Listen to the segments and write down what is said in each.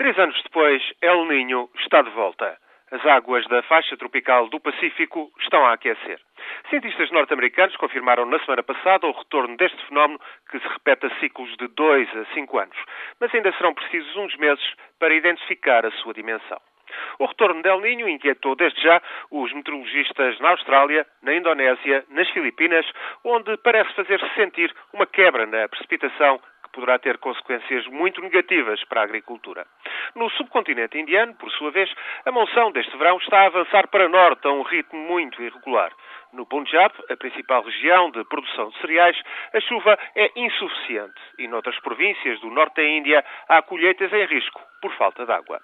Três anos depois, El Ninho está de volta. As águas da faixa tropical do Pacífico estão a aquecer. Cientistas norte-americanos confirmaram na semana passada o retorno deste fenómeno que se repete a ciclos de dois a cinco anos. Mas ainda serão precisos uns meses para identificar a sua dimensão. O retorno del Ninho inquietou desde já os meteorologistas na Austrália, na Indonésia, nas Filipinas, onde parece fazer-se sentir uma quebra na precipitação poderá ter consequências muito negativas para a agricultura. No subcontinente indiano, por sua vez, a monção deste verão está a avançar para norte a um ritmo muito irregular. No Punjab, a principal região de produção de cereais, a chuva é insuficiente e noutras províncias do norte da Índia há colheitas em risco por falta de água.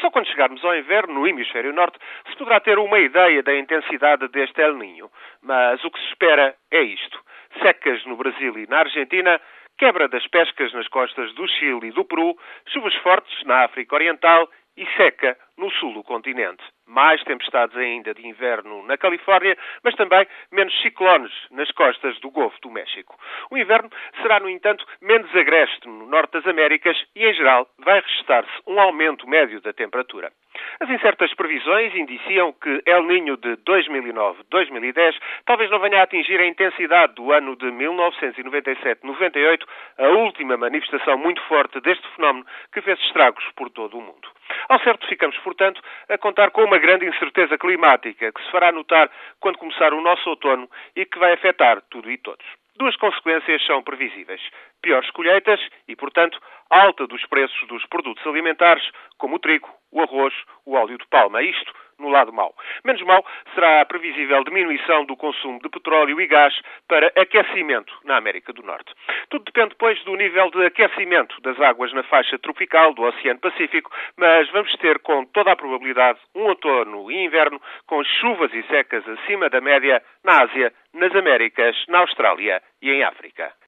Só quando chegarmos ao inverno, no hemisfério norte, se poderá ter uma ideia da intensidade deste El Ninho. Mas o que se espera é isto. Secas no Brasil e na Argentina, quebra das pescas nas costas do Chile e do Peru, chuvas fortes na África Oriental e seca no sul do continente. Mais tempestades ainda de inverno na Califórnia, mas também menos ciclones nas costas do Golfo do México. O inverno será, no entanto, menos agreste no norte das Américas e, em geral, vai registrar-se um aumento médio da temperatura. As incertas previsões indiciam que El Ninho de 2009-2010 talvez não venha a atingir a intensidade do ano de 1997-98, a última manifestação muito forte deste fenómeno que fez estragos por todo o mundo. Ao certo, ficamos, portanto, a contar com uma grande incerteza climática que se fará notar quando começar o nosso outono e que vai afetar tudo e todos. Duas consequências são previsíveis. Piores colheitas e, portanto, alta dos preços dos produtos alimentares, como o trigo, o arroz, o óleo de palma. Isto no lado mau. Menos mau será a previsível diminuição do consumo de petróleo e gás para aquecimento na América do Norte. Tudo depende, pois, do nível de aquecimento das águas na faixa tropical do Oceano Pacífico, mas vamos ter, com toda a probabilidade, um outono e inverno com chuvas e secas acima da média na Ásia, nas Américas, na Austrália e em África.